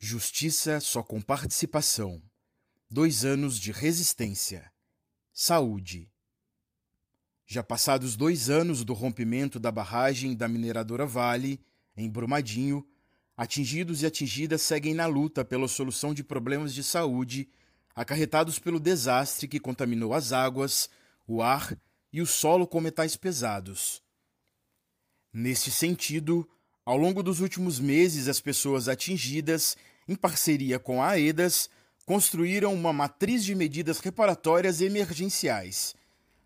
Justiça só com participação. Dois anos de resistência. Saúde. Já passados dois anos do rompimento da barragem da mineradora Vale, em Brumadinho, atingidos e atingidas seguem na luta pela solução de problemas de saúde acarretados pelo desastre que contaminou as águas, o ar e o solo com metais pesados. Nesse sentido, ao longo dos últimos meses, as pessoas atingidas, em parceria com a AEDAS, construíram uma matriz de medidas reparatórias emergenciais.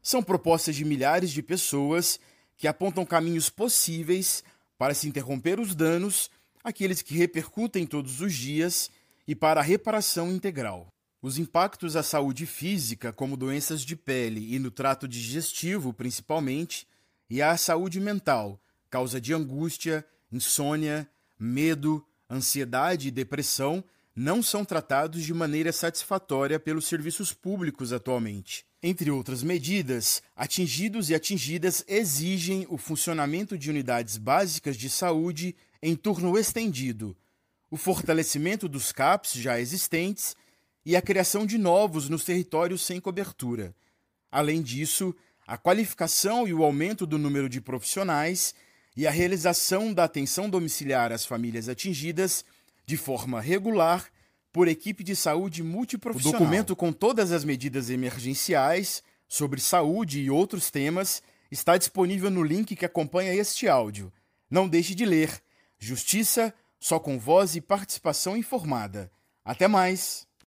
São propostas de milhares de pessoas que apontam caminhos possíveis para se interromper os danos, aqueles que repercutem todos os dias, e para a reparação integral. Os impactos à saúde física, como doenças de pele e no trato digestivo principalmente, e à saúde mental, causa de angústia, insônia, medo, ansiedade e depressão não são tratados de maneira satisfatória pelos serviços públicos atualmente. Entre outras medidas, atingidos e atingidas exigem o funcionamento de unidades básicas de saúde em turno estendido, o fortalecimento dos CAPs já existentes e a criação de novos nos territórios sem cobertura. Além disso, a qualificação e o aumento do número de profissionais e a realização da atenção domiciliar às famílias atingidas de forma regular por equipe de saúde multiprofissional. O documento com todas as medidas emergenciais sobre saúde e outros temas está disponível no link que acompanha este áudio. Não deixe de ler. Justiça só com voz e participação informada. Até mais!